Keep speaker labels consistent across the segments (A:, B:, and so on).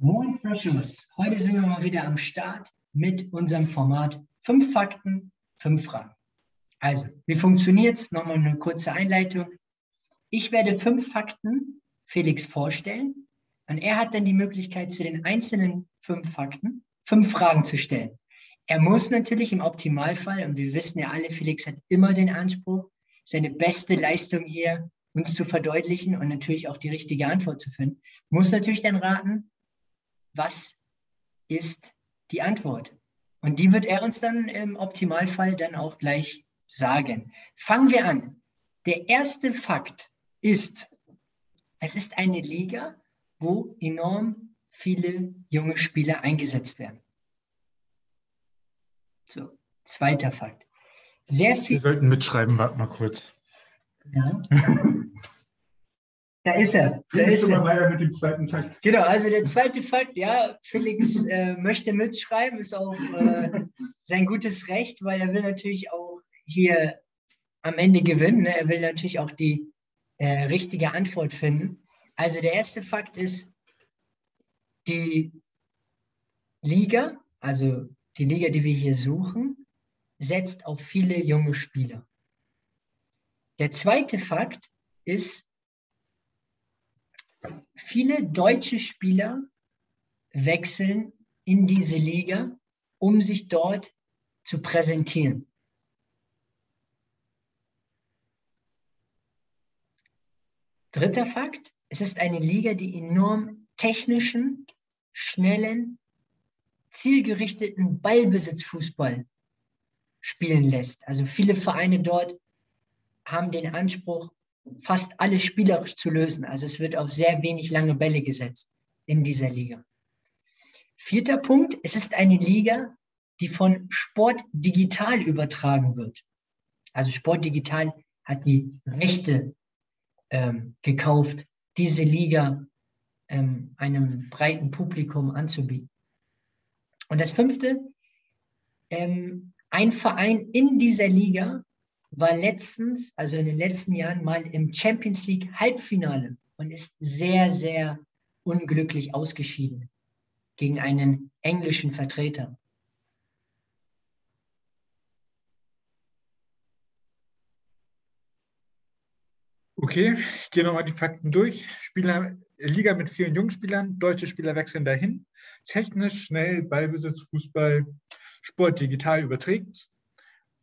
A: Moin Freshers, heute sind wir mal wieder am Start mit unserem Format 5 Fakten, 5 Fragen. Also, wie funktioniert es? Nochmal eine kurze Einleitung. Ich werde fünf Fakten Felix vorstellen und er hat dann die Möglichkeit, zu den einzelnen fünf Fakten fünf Fragen zu stellen. Er muss natürlich im Optimalfall, und wir wissen ja alle, Felix hat immer den Anspruch, seine beste Leistung hier uns zu verdeutlichen und natürlich auch die richtige Antwort zu finden, muss natürlich dann raten, was ist die Antwort? Und die wird er uns dann im Optimalfall dann auch gleich sagen. Fangen wir an. Der erste Fakt ist, es ist eine Liga, wo enorm viele junge Spieler eingesetzt werden. So, zweiter Fakt.
B: Sehr viel. Wir sollten mitschreiben, warte mal kurz. Ja.
A: Da ist er. Da ist
B: er. weiter mit dem zweiten Fakt.
A: Genau, also der zweite Fakt, ja, Felix äh, möchte mitschreiben, ist auch äh, sein gutes Recht, weil er will natürlich auch hier am Ende gewinnen. Ne? Er will natürlich auch die äh, richtige Antwort finden. Also der erste Fakt ist, die Liga, also die Liga, die wir hier suchen, setzt auf viele junge Spieler. Der zweite Fakt ist, Viele deutsche Spieler wechseln in diese Liga, um sich dort zu präsentieren. Dritter Fakt, es ist eine Liga, die enorm technischen, schnellen, zielgerichteten Ballbesitzfußball spielen lässt. Also viele Vereine dort haben den Anspruch, fast alles spielerisch zu lösen. Also es wird auf sehr wenig lange Bälle gesetzt in dieser Liga. Vierter Punkt, es ist eine Liga, die von Sport digital übertragen wird. Also Sport digital hat die Rechte ähm, gekauft, diese Liga ähm, einem breiten Publikum anzubieten. Und das fünfte, ähm, ein Verein in dieser Liga war letztens, also in den letzten Jahren, mal im Champions League Halbfinale und ist sehr, sehr unglücklich ausgeschieden gegen einen englischen Vertreter.
B: Okay, ich gehe nochmal die Fakten durch. Spieler, Liga mit vielen Jungspielern, deutsche Spieler wechseln dahin. Technisch, schnell, Ballbesitz, Fußball, Sport digital überträgt.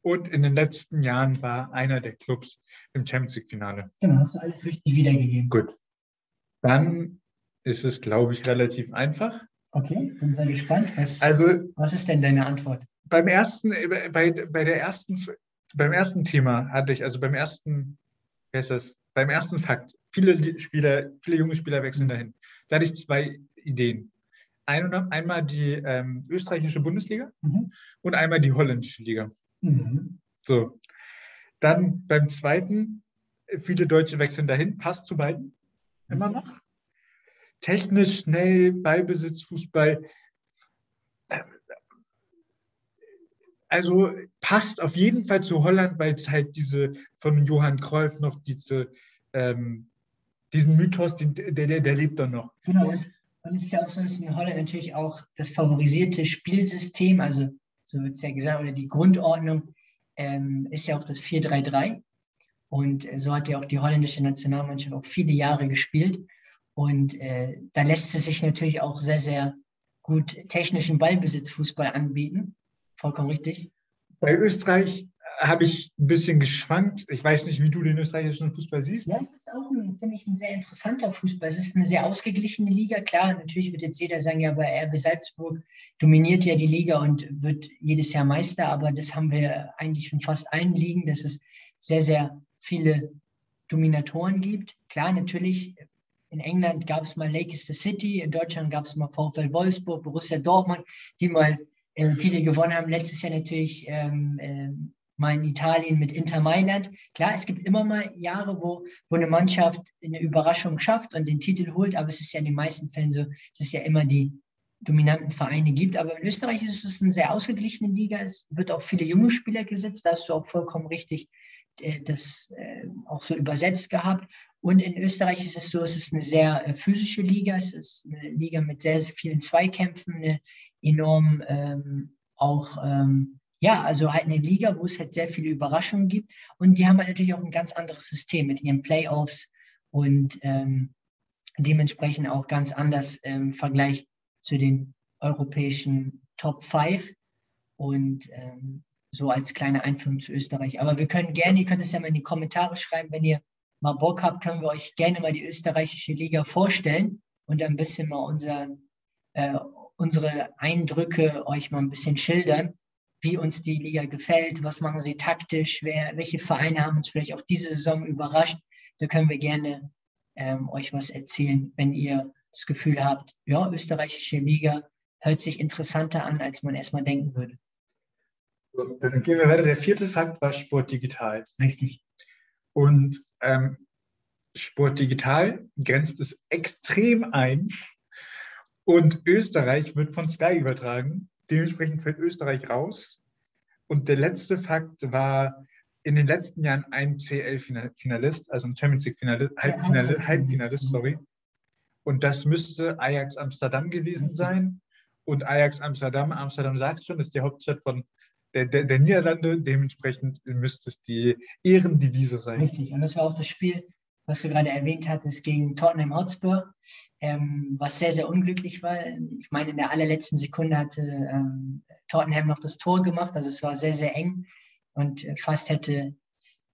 B: Und in den letzten Jahren war einer der Clubs im Champions League-Finale.
A: Genau, hast du alles richtig wiedergegeben.
B: Gut. Dann ist es, glaube ich, relativ einfach.
A: Okay, bin sehr gespannt. Was, also, was ist denn deine Antwort?
B: Beim ersten, bei, bei der ersten, beim ersten Thema hatte ich, also beim ersten, wer ist das? Beim ersten Fakt, viele Spieler, viele junge Spieler wechseln dahin. Da hatte ich zwei Ideen. Ein, einmal die ähm, österreichische Bundesliga mhm. und einmal die holländische Liga. Mhm. So. Dann beim zweiten, viele Deutsche wechseln dahin, passt zu beiden immer noch. Technisch schnell, Ballbesitz, Fußball. Also passt auf jeden Fall zu Holland, weil es halt diese von Johann Cruyff noch diese, ähm, diesen Mythos, der, der, der lebt dann noch.
A: Genau. Und es ist ja auch so, dass in Holland natürlich auch das favorisierte Spielsystem, also so wird es ja gesagt, oder die Grundordnung ähm, ist ja auch das 4-3-3. Und so hat ja auch die holländische Nationalmannschaft auch viele Jahre gespielt. Und äh, da lässt es sich natürlich auch sehr, sehr gut technischen Ballbesitzfußball anbieten. Vollkommen richtig.
B: Bei Österreich habe ich ein bisschen geschwankt. Ich weiß nicht, wie du den österreichischen Fußball siehst.
A: Ja, es ist auch, finde ich, ein sehr interessanter Fußball. Es ist eine sehr ausgeglichene Liga. Klar, natürlich wird jetzt jeder sagen, ja, aber RB Salzburg dominiert ja die Liga und wird jedes Jahr Meister. Aber das haben wir eigentlich von fast allen Ligen, dass es sehr, sehr viele Dominatoren gibt. Klar, natürlich, in England gab es mal Leicester City, in Deutschland gab es mal VfL Wolfsburg, Borussia Dortmund, die mal äh, Titel gewonnen haben. Letztes Jahr natürlich ähm, äh, mal in Italien mit Inter Mailand. Klar, es gibt immer mal Jahre, wo, wo eine Mannschaft eine Überraschung schafft und den Titel holt, aber es ist ja in den meisten Fällen so, es ja immer die dominanten Vereine gibt. Aber in Österreich ist es eine sehr ausgeglichene Liga. Es wird auch viele junge Spieler gesetzt. Da hast du auch vollkommen richtig äh, das äh, auch so übersetzt gehabt. Und in Österreich ist es so, es ist eine sehr äh, physische Liga, es ist eine Liga mit sehr, sehr vielen Zweikämpfen, eine enorm ähm, auch, ähm, ja, also halt eine Liga, wo es halt sehr viele Überraschungen gibt. Und die haben halt natürlich auch ein ganz anderes System mit ihren Playoffs und ähm, dementsprechend auch ganz anders im Vergleich zu den europäischen Top 5 und ähm, so als kleine Einführung zu Österreich. Aber wir können gerne, ihr könnt es ja mal in die Kommentare schreiben, wenn ihr mal Bock habt, können wir euch gerne mal die österreichische Liga vorstellen und ein bisschen mal unser, äh, unsere Eindrücke euch mal ein bisschen schildern, wie uns die Liga gefällt, was machen sie taktisch, wer, welche Vereine haben uns vielleicht auch diese Saison überrascht. Da können wir gerne ähm, euch was erzählen, wenn ihr das Gefühl habt, ja, österreichische Liga hört sich interessanter an, als man erstmal denken würde.
B: dann gehen wir weiter. Der vierte Fakt war Sport digital.
A: Richtig.
B: Und ähm, Sport digital grenzt es extrem ein. Und Österreich wird von Sky übertragen. Dementsprechend fällt Österreich raus. Und der letzte Fakt war in den letzten Jahren ein CL-Finalist, also ein Champions League-Finalist, Halbfinalist, Halbfinalist, sorry. Und das müsste Ajax Amsterdam gewesen sein. Und Ajax Amsterdam, Amsterdam sagt schon, ist die Hauptstadt von der, der, der Niederlande. Dementsprechend müsste es die Ehrendivise sein.
A: Richtig. Und das war auch das Spiel, was du gerade erwähnt hattest, gegen Tottenham Hotspur, ähm, was sehr, sehr unglücklich war. Ich meine, in der allerletzten Sekunde hatte ähm, Tottenham noch das Tor gemacht. Also es war sehr, sehr eng. Und fast hätte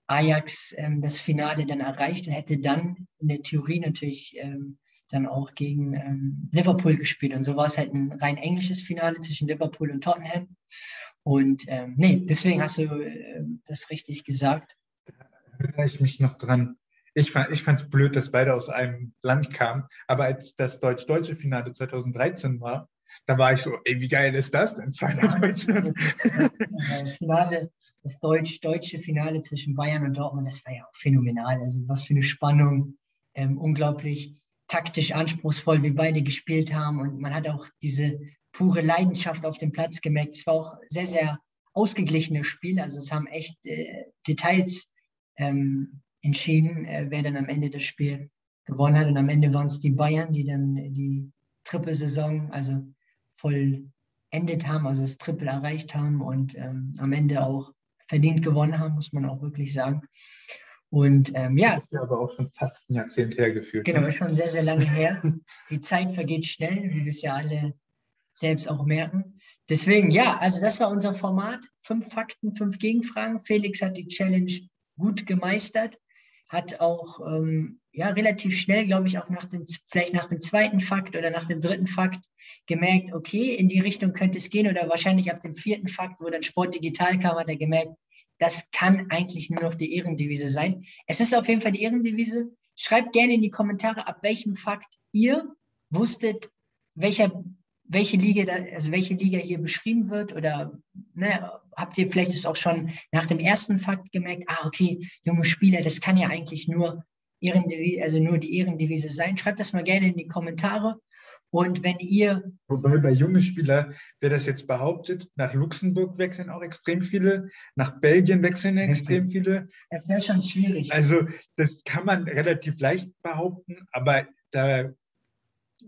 A: Ajax ähm, das Finale dann erreicht und hätte dann in der Theorie natürlich ähm, dann auch gegen ähm, Liverpool gespielt. Und so war es halt ein rein englisches Finale zwischen Liverpool und Tottenham. Und ähm, nee, deswegen hast du äh, das richtig gesagt.
B: Da erinnere ich mich noch dran. Ich fand es ich blöd, dass beide aus einem Land kamen. Aber als das deutsch-deutsche Finale 2013 war, da war ich so, ey, wie geil ist das denn? Zwei ja, Deutschland.
A: Das Finale, das deutsch-deutsche Finale zwischen Bayern und Dortmund, das war ja auch phänomenal. Also was für eine Spannung, ähm, unglaublich taktisch anspruchsvoll, wie beide gespielt haben. Und man hat auch diese pure Leidenschaft auf dem Platz gemerkt. Es war auch sehr, sehr ausgeglichenes Spiel. Also es haben echt äh, Details ähm, entschieden, äh, wer dann am Ende das Spiel gewonnen hat. Und am Ende waren es die Bayern, die dann die Triple-Saison, also vollendet haben, also das Triple erreicht haben und ähm, am Ende auch verdient gewonnen haben, muss man auch wirklich sagen. Und ähm, ja.
B: Das ist ja aber auch schon fast ein Jahrzehnt hergeführt.
A: Genau, ne? schon sehr, sehr lange her. Die Zeit vergeht schnell, wie wir es ja alle selbst auch merken. Deswegen, ja, also das war unser Format. Fünf Fakten, fünf Gegenfragen. Felix hat die Challenge gut gemeistert, hat auch ähm, ja, relativ schnell, glaube ich, auch nach dem, vielleicht nach dem zweiten Fakt oder nach dem dritten Fakt gemerkt, okay, in die Richtung könnte es gehen oder wahrscheinlich ab dem vierten Fakt, wo dann Sport digital kam, hat er gemerkt, das kann eigentlich nur noch die Ehrendivise sein. Es ist auf jeden Fall die Ehrendivise. Schreibt gerne in die Kommentare, ab welchem Fakt ihr wusstet, welcher, welche Liga, da, also welche Liga hier beschrieben wird oder ne, habt ihr vielleicht es auch schon nach dem ersten Fakt gemerkt, ah, okay, junge Spieler, das kann ja eigentlich nur Ehrendivise, also nur die Ehrendivise sein. Schreibt das mal gerne in die Kommentare. Und wenn ihr.
B: Wobei bei jungen Spielern, wer das jetzt behauptet, nach Luxemburg wechseln auch extrem viele, nach Belgien wechseln extrem viele.
A: Das ist ja schon schwierig.
B: Also, das kann man relativ leicht behaupten, aber da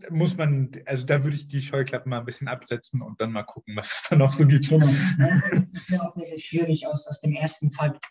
B: muss man, also da würde ich die Scheuklappen mal ein bisschen absetzen und dann mal gucken, was es da noch so gibt.
A: Genau. Es ist auch sehr, sehr schwierig, aus, aus dem ersten Fakt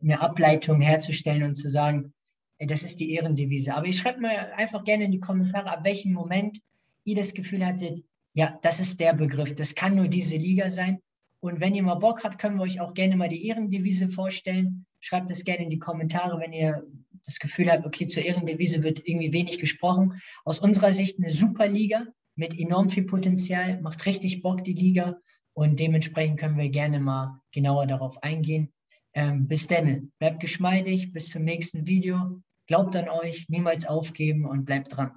A: eine Ableitung herzustellen und zu sagen, das ist die Ehrendevise. Aber ihr schreibt mal einfach gerne in die Kommentare, ab welchem Moment ihr das Gefühl hattet, ja, das ist der Begriff, das kann nur diese Liga sein. Und wenn ihr mal Bock habt, können wir euch auch gerne mal die Ehrendevise vorstellen. Schreibt das gerne in die Kommentare, wenn ihr das Gefühl habt, okay, zur Ehrendevise wird irgendwie wenig gesprochen. Aus unserer Sicht eine super Liga mit enorm viel Potenzial, macht richtig Bock die Liga und dementsprechend können wir gerne mal genauer darauf eingehen. Ähm, bis dann, bleibt geschmeidig, bis zum nächsten Video. Glaubt an euch, niemals aufgeben und bleibt dran.